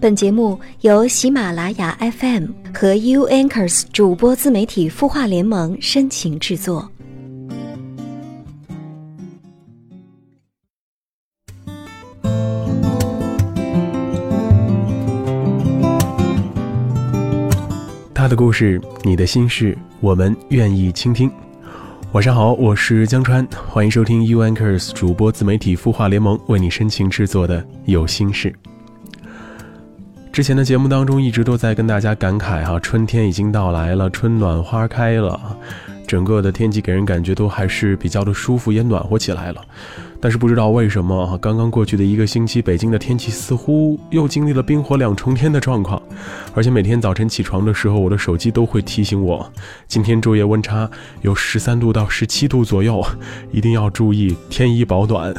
本节目由喜马拉雅 FM 和 U Anchors 主播自媒体孵化联盟深情制作。他的故事，你的心事，我们愿意倾听。晚上好，我是江川，欢迎收听 U Anchors 主播自媒体孵化联盟为你深情制作的有心事。之前的节目当中，一直都在跟大家感慨哈，春天已经到来了，春暖花开了，整个的天气给人感觉都还是比较的舒服，也暖和起来了。但是不知道为什么，刚刚过去的一个星期，北京的天气似乎又经历了冰火两重天的状况，而且每天早晨起床的时候，我的手机都会提醒我，今天昼夜温差有十三度到十七度左右，一定要注意添衣保暖。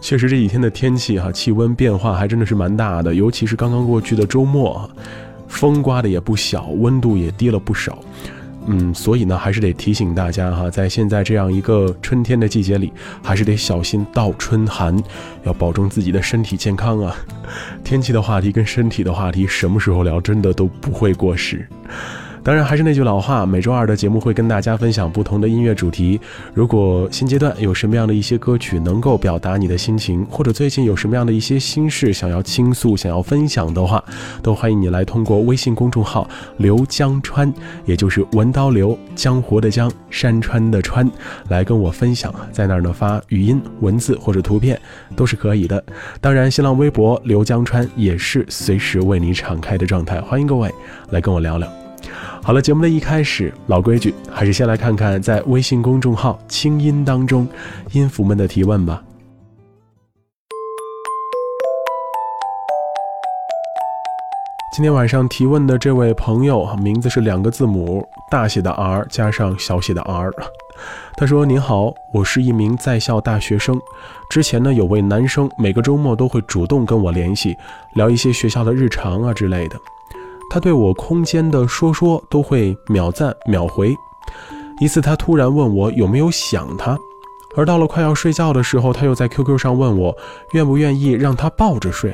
确实这几天的天气哈，气温变化还真的是蛮大的，尤其是刚刚过去的周末，风刮的也不小，温度也低了不少。嗯，所以呢，还是得提醒大家哈，在现在这样一个春天的季节里，还是得小心倒春寒，要保证自己的身体健康啊。天气的话题跟身体的话题，什么时候聊真的都不会过时。当然，还是那句老话，每周二的节目会跟大家分享不同的音乐主题。如果现阶段有什么样的一些歌曲能够表达你的心情，或者最近有什么样的一些心事想要倾诉、想要分享的话，都欢迎你来通过微信公众号“刘江川”，也就是文刀刘江湖的江山川的川，来跟我分享。在那儿呢发语音、文字或者图片都是可以的。当然，新浪微博刘江川也是随时为你敞开的状态，欢迎各位来跟我聊聊。好了，节目的一开始，老规矩，还是先来看看在微信公众号“清音”当中音符们的提问吧。今天晚上提问的这位朋友，名字是两个字母，大写的 R 加上小写的 r。他说：“您好，我是一名在校大学生。之前呢，有位男生每个周末都会主动跟我联系，聊一些学校的日常啊之类的。”他对我空间的说说都会秒赞秒回。一次，他突然问我有没有想他，而到了快要睡觉的时候，他又在 QQ 上问我愿不愿意让他抱着睡。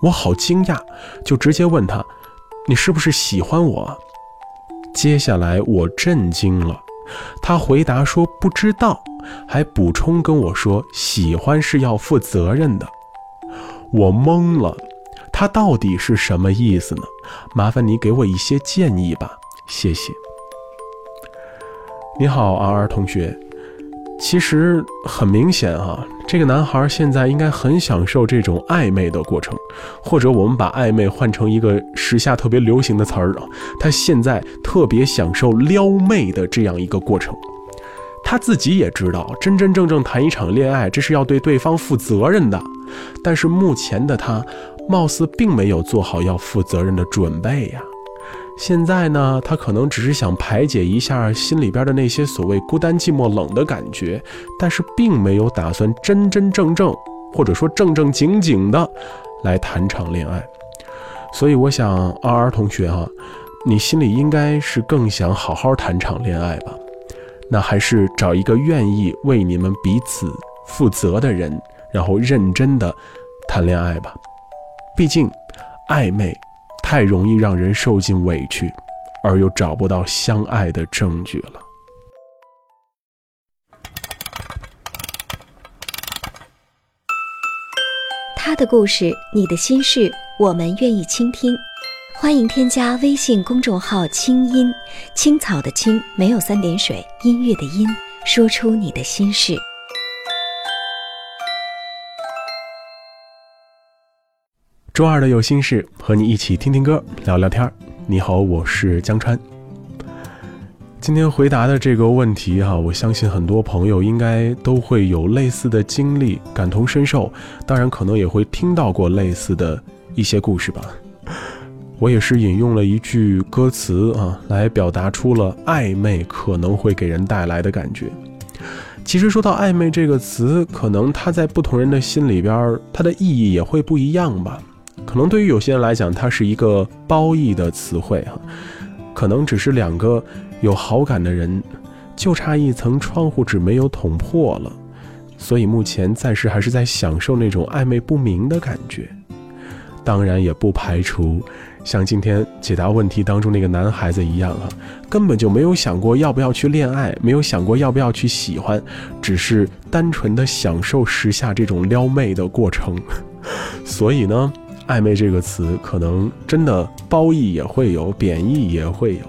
我好惊讶，就直接问他：“你是不是喜欢我？”接下来我震惊了，他回答说不知道，还补充跟我说喜欢是要负责任的。我懵了。他到底是什么意思呢？麻烦你给我一些建议吧，谢谢。你好，R R 同学，其实很明显啊，这个男孩现在应该很享受这种暧昧的过程，或者我们把暧昧换成一个时下特别流行的词儿啊，他现在特别享受撩妹的这样一个过程。他自己也知道，真真正正谈一场恋爱，这是要对对方负责任的，但是目前的他。貌似并没有做好要负责任的准备呀。现在呢，他可能只是想排解一下心里边的那些所谓孤单、寂寞、冷的感觉，但是并没有打算真真正正，或者说正正经经的来谈场恋爱。所以，我想，R R 同学哈，你心里应该是更想好好谈场恋爱吧？那还是找一个愿意为你们彼此负责的人，然后认真的谈恋爱吧。毕竟，暧昧太容易让人受尽委屈，而又找不到相爱的证据了。他的故事，你的心事，我们愿意倾听。欢迎添加微信公众号“清音青草”的青没有三点水，音乐的音，说出你的心事。周二的有心事，和你一起听听歌，聊聊天儿。你好，我是江川。今天回答的这个问题哈，我相信很多朋友应该都会有类似的经历，感同身受。当然，可能也会听到过类似的一些故事吧。我也是引用了一句歌词啊，来表达出了暧昧可能会给人带来的感觉。其实说到暧昧这个词，可能它在不同人的心里边，它的意义也会不一样吧。可能对于有些人来讲，它是一个褒义的词汇哈，可能只是两个有好感的人，就差一层窗户纸没有捅破了，所以目前暂时还是在享受那种暧昧不明的感觉。当然也不排除像今天解答问题当中那个男孩子一样啊，根本就没有想过要不要去恋爱，没有想过要不要去喜欢，只是单纯的享受时下这种撩妹的过程。所以呢，暧昧这个词可能真的褒义也会有，贬义也会有。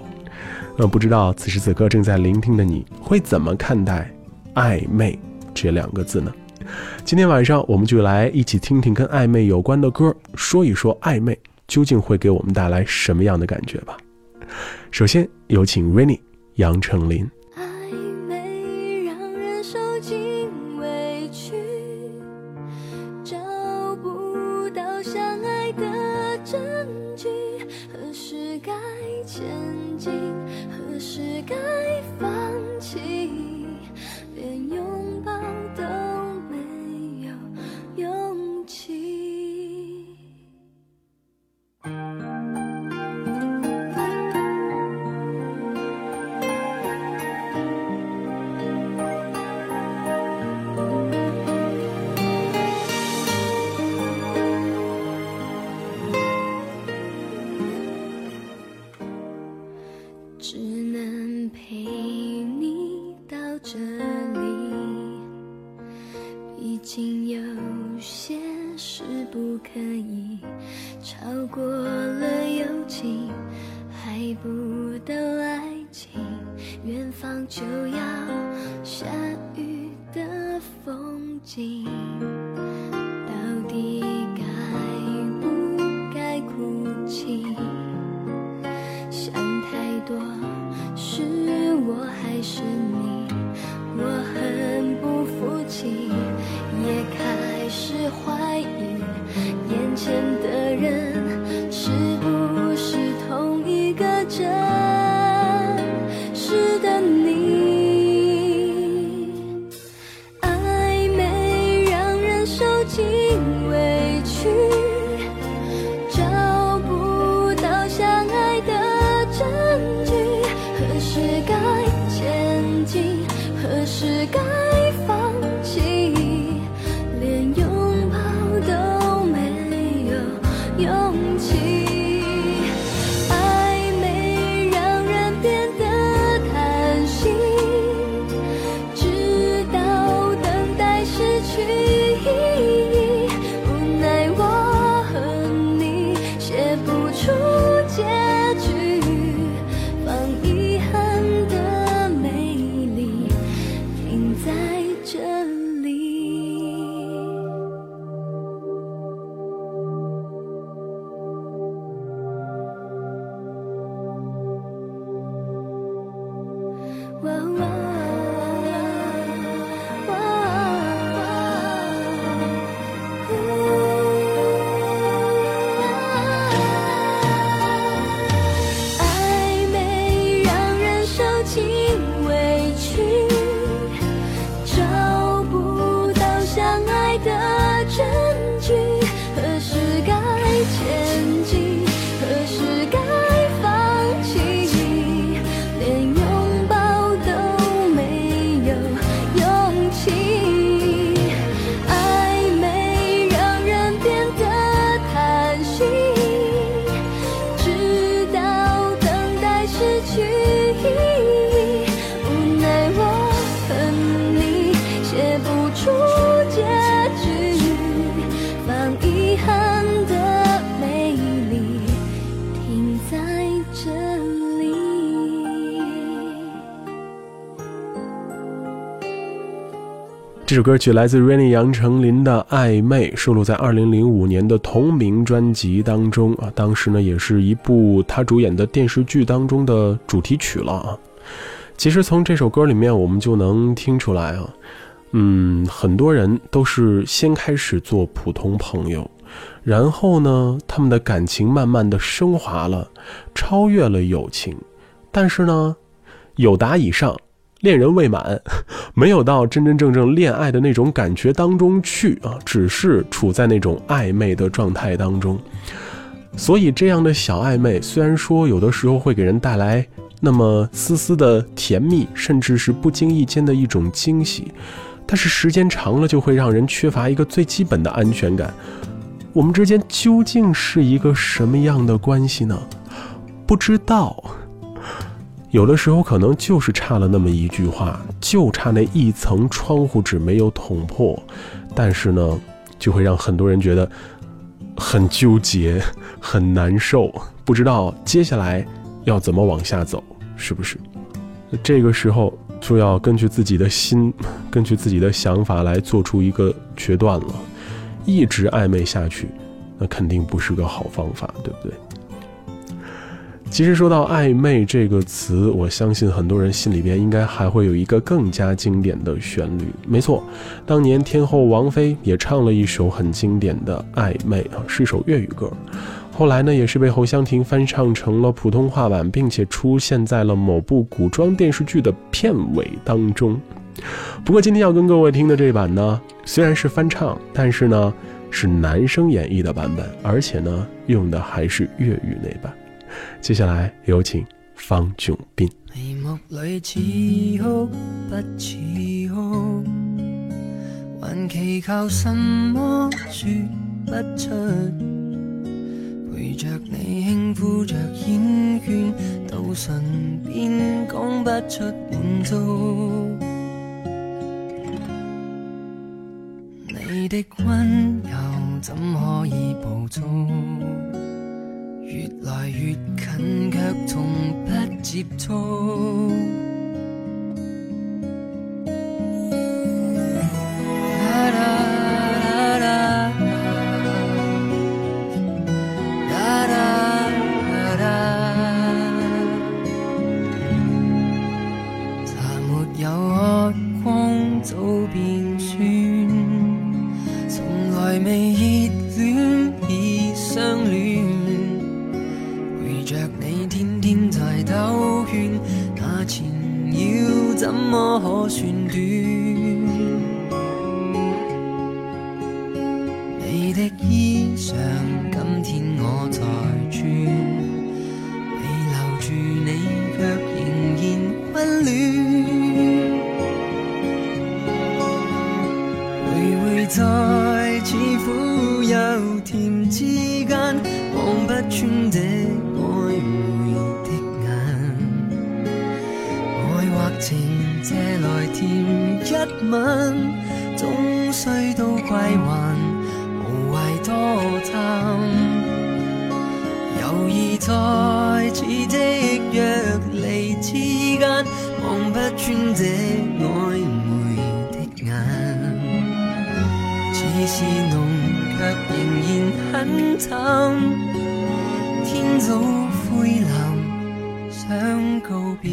那不知道此时此刻正在聆听的你会怎么看待“暧昧”这两个字呢？今天晚上我们就来一起听听跟暧昧有关的歌，说一说暧昧究竟会给我们带来什么样的感觉吧。首先有请 Rainy 杨丞琳。只能这首歌曲来自 Rainy 杨丞琳的《暧昧》，收录在2005年的同名专辑当中啊。当时呢，也是一部他主演的电视剧当中的主题曲了啊。其实从这首歌里面，我们就能听出来啊，嗯，很多人都是先开始做普通朋友，然后呢，他们的感情慢慢的升华了，超越了友情，但是呢，友达以上。恋人未满，没有到真真正正恋爱的那种感觉当中去啊，只是处在那种暧昧的状态当中。所以这样的小暧昧，虽然说有的时候会给人带来那么丝丝的甜蜜，甚至是不经意间的一种惊喜，但是时间长了就会让人缺乏一个最基本的安全感。我们之间究竟是一个什么样的关系呢？不知道。有的时候可能就是差了那么一句话，就差那一层窗户纸没有捅破，但是呢，就会让很多人觉得很纠结、很难受，不知道接下来要怎么往下走，是不是？这个时候就要根据自己的心，根据自己的想法来做出一个决断了。一直暧昧下去，那肯定不是个好方法，对不对？其实说到暧昧这个词，我相信很多人心里边应该还会有一个更加经典的旋律。没错，当年天后王菲也唱了一首很经典的《暧昧》啊，是一首粤语歌。后来呢，也是被侯湘婷翻唱成了普通话版，并且出现在了某部古装电视剧的片尾当中。不过今天要跟各位听的这版呢，虽然是翻唱，但是呢是男生演绎的版本，而且呢用的还是粤语那版。接下来有请方炯斌。眉目里似哭不似哭，还祈求什么说不出，陪着你轻呼着烟圈，到唇边讲不出满足。你的温柔怎可以捕捉？越来越近，却从不接触。一吻，终须都归还，无谓多贪。犹疑在似即若离之间，望不穿这暧昧的眼。似是浓，却仍然很淡。天早灰蓝，想告别，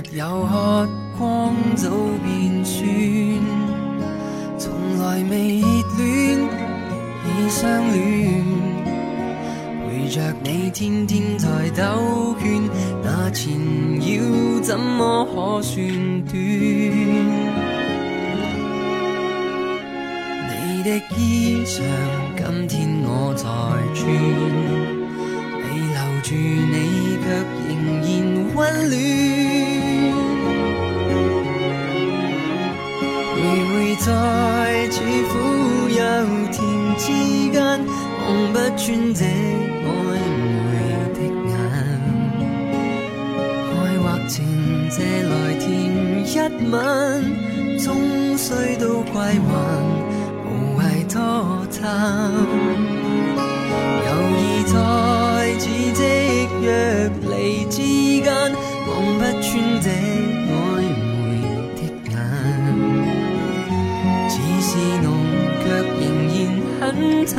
没有喝光，早变酸。从来未热恋，已相恋。陪着你天天在兜圈，那缠绕怎么可算短？你的衣裳，今天我在穿。未留住你，却仍然温暖。在似苦又甜之间，望不穿这暧昧的眼。爱或情借来甜一吻，终须都归还，无谓多贪。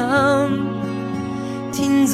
很淡。天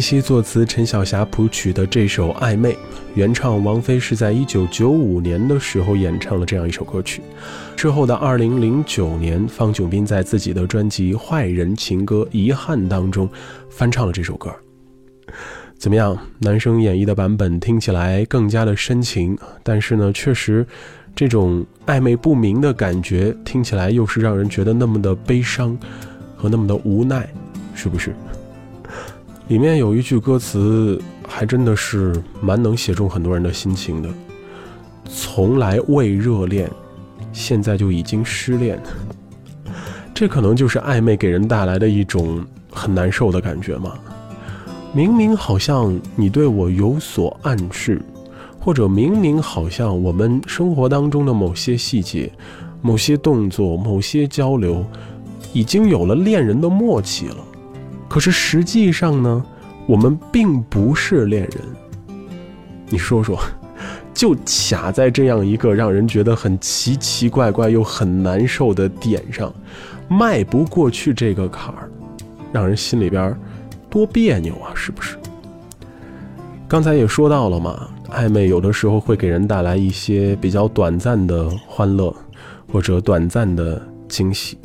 林夕作词，陈小霞谱曲的这首《暧昧》，原唱王菲是在一九九五年的时候演唱了这样一首歌曲。之后的二零零九年，方炯斌在自己的专辑《坏人情歌遗憾》当中翻唱了这首歌。怎么样？男生演绎的版本听起来更加的深情，但是呢，确实这种暧昧不明的感觉听起来又是让人觉得那么的悲伤和那么的无奈，是不是？里面有一句歌词，还真的是蛮能写中很多人的心情的。从来未热恋，现在就已经失恋，这可能就是暧昧给人带来的一种很难受的感觉吗？明明好像你对我有所暗示，或者明明好像我们生活当中的某些细节、某些动作、某些交流，已经有了恋人的默契了。可是实际上呢，我们并不是恋人。你说说，就卡在这样一个让人觉得很奇奇怪怪又很难受的点上，迈不过去这个坎儿，让人心里边多别扭啊！是不是？刚才也说到了嘛，暧昧有的时候会给人带来一些比较短暂的欢乐，或者短暂的惊喜。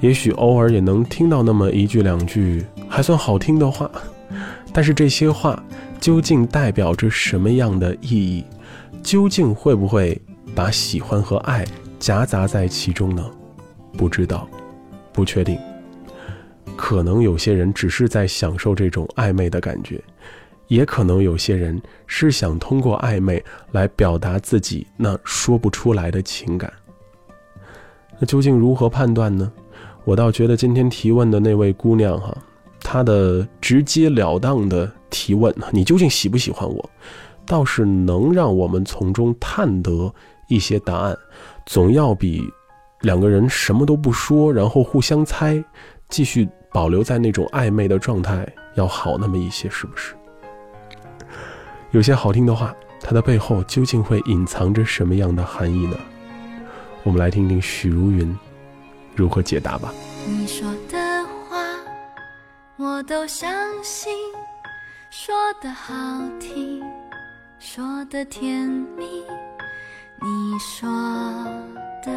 也许偶尔也能听到那么一句两句还算好听的话，但是这些话究竟代表着什么样的意义？究竟会不会把喜欢和爱夹杂在其中呢？不知道，不确定。可能有些人只是在享受这种暧昧的感觉，也可能有些人是想通过暧昧来表达自己那说不出来的情感。那究竟如何判断呢？我倒觉得今天提问的那位姑娘哈，她的直截了当的提问，你究竟喜不喜欢我，倒是能让我们从中探得一些答案，总要比两个人什么都不说，然后互相猜，继续保留在那种暧昧的状态要好那么一些，是不是？有些好听的话，它的背后究竟会隐藏着什么样的含义呢？我们来听听许茹芸。如何解答吧？你说的话我都相信，说的好听，说的甜蜜。你说的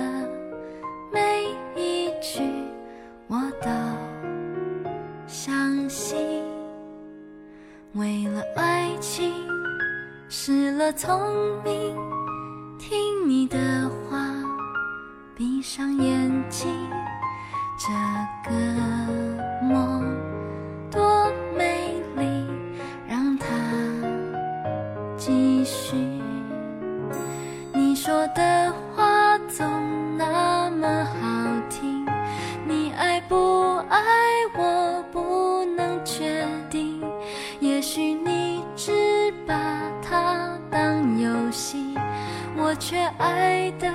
每一句我都相信。为了爱情失了聪明，听你的话。闭上眼睛，这个梦多美丽，让它继续。你说的话总那么好听，你爱不爱我不能确定，也许你只把它当游戏，我却爱的。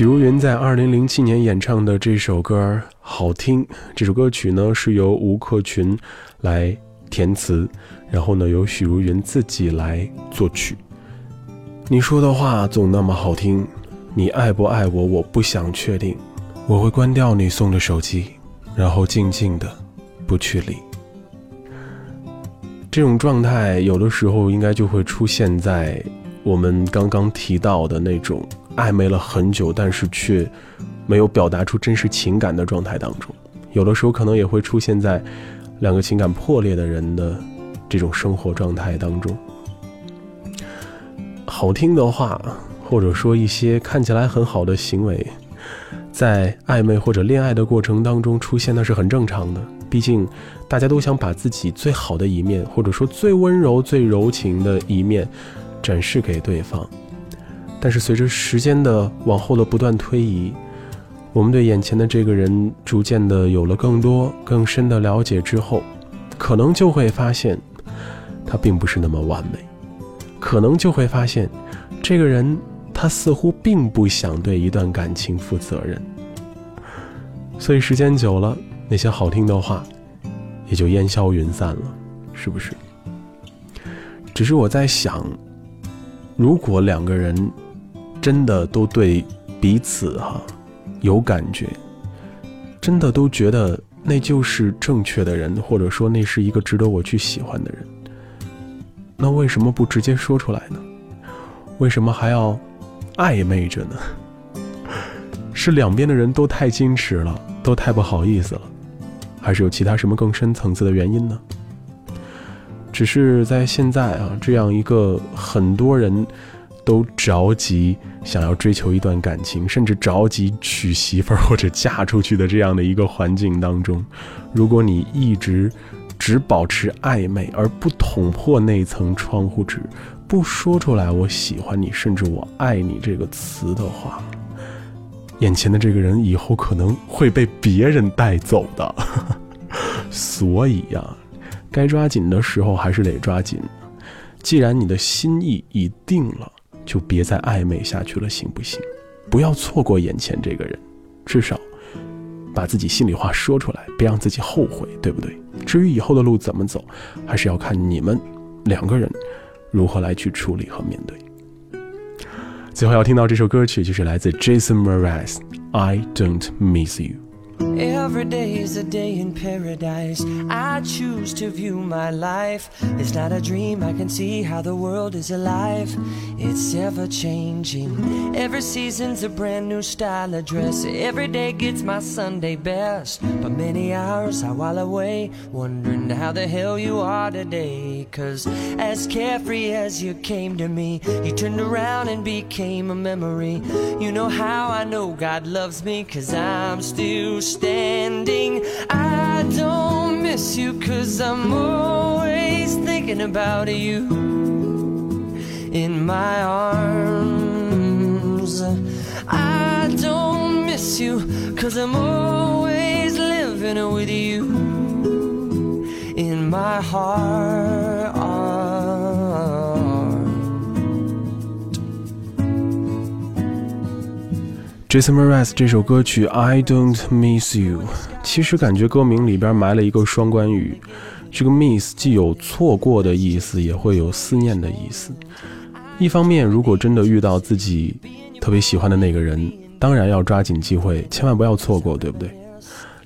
许茹芸在二零零七年演唱的这首歌好听。这首歌曲呢是由吴克群来填词，然后呢由许茹芸自己来作曲。你说的话总那么好听，你爱不爱我，我不想确定。我会关掉你送的手机，然后静静的不去理。这种状态有的时候应该就会出现在我们刚刚提到的那种。暧昧了很久，但是却没有表达出真实情感的状态当中，有的时候可能也会出现在两个情感破裂的人的这种生活状态当中。好听的话，或者说一些看起来很好的行为，在暧昧或者恋爱的过程当中出现，那是很正常的。毕竟大家都想把自己最好的一面，或者说最温柔、最柔情的一面展示给对方。但是随着时间的往后的不断推移，我们对眼前的这个人逐渐的有了更多更深的了解之后，可能就会发现，他并不是那么完美，可能就会发现，这个人他似乎并不想对一段感情负责任。所以时间久了，那些好听的话，也就烟消云散了，是不是？只是我在想，如果两个人。真的都对彼此哈有感觉，真的都觉得那就是正确的人，或者说那是一个值得我去喜欢的人。那为什么不直接说出来呢？为什么还要暧昧着呢？是两边的人都太矜持了，都太不好意思了，还是有其他什么更深层次的原因呢？只是在现在啊，这样一个很多人。都着急想要追求一段感情，甚至着急娶媳妇儿或者嫁出去的这样的一个环境当中，如果你一直只保持暧昧而不捅破那层窗户纸，不说出来“我喜欢你”甚至“我爱你”这个词的话，眼前的这个人以后可能会被别人带走的。所以呀，该抓紧的时候还是得抓紧。既然你的心意已定了。就别再暧昧下去了，行不行？不要错过眼前这个人，至少把自己心里话说出来，别让自己后悔，对不对？至于以后的路怎么走，还是要看你们两个人如何来去处理和面对。最后要听到这首歌曲，就是来自 Jason Mraz，《I Don't Miss You》。Every day is a day in paradise. I choose to view my life. It's not a dream, I can see how the world is alive. It's ever changing. Every season's a brand new style of dress. Every day gets my Sunday best. But many hours I while away, wondering how the hell you are today. Cause as carefree as you came to me, you turned around and became a memory. You know how I know God loves me, cause I'm still standing. I don't miss you cause I'm always thinking about you in my arms. I don't miss you cause I'm always living with you in my heart. Jason Mraz 这首歌曲《I Don't Miss You》，其实感觉歌名里边埋了一个双关语。这个 miss 既有错过的意思，也会有思念的意思。一方面，如果真的遇到自己特别喜欢的那个人，当然要抓紧机会，千万不要错过，对不对？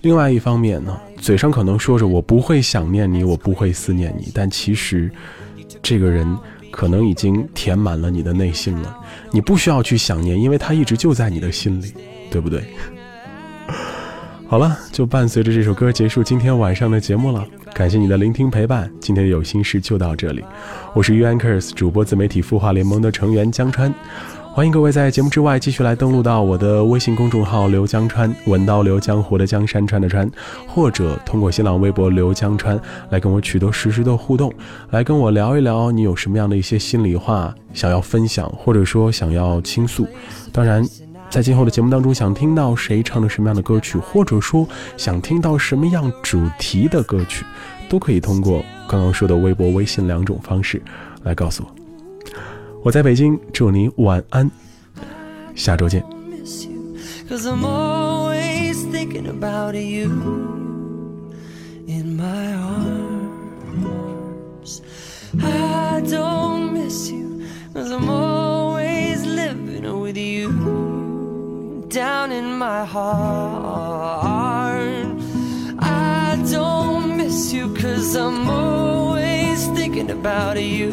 另外一方面呢，嘴上可能说着我不会想念你，我不会思念你，但其实这个人。可能已经填满了你的内心了，你不需要去想念，因为它一直就在你的心里，对不对？好了，就伴随着这首歌结束今天晚上的节目了。感谢你的聆听陪伴，今天的有心事就到这里。我是 U Anchors 主播自媒体孵化联盟的成员江川。欢迎各位在节目之外继续来登录到我的微信公众号“刘江川”，文刀刘江湖的江山川的川，或者通过新浪微博“刘江川”来跟我取得实时的互动，来跟我聊一聊你有什么样的一些心里话想要分享，或者说想要倾诉。当然，在今后的节目当中，想听到谁唱的什么样的歌曲，或者说想听到什么样主题的歌曲，都可以通过刚刚说的微博、微信两种方式来告诉我。我在北京，祝你晚安，下周见。Cause I'm always thinking about you in my arms. I don't miss you, cause I'm always living with you down in my heart. I don't miss you, cause I'm always thinking about you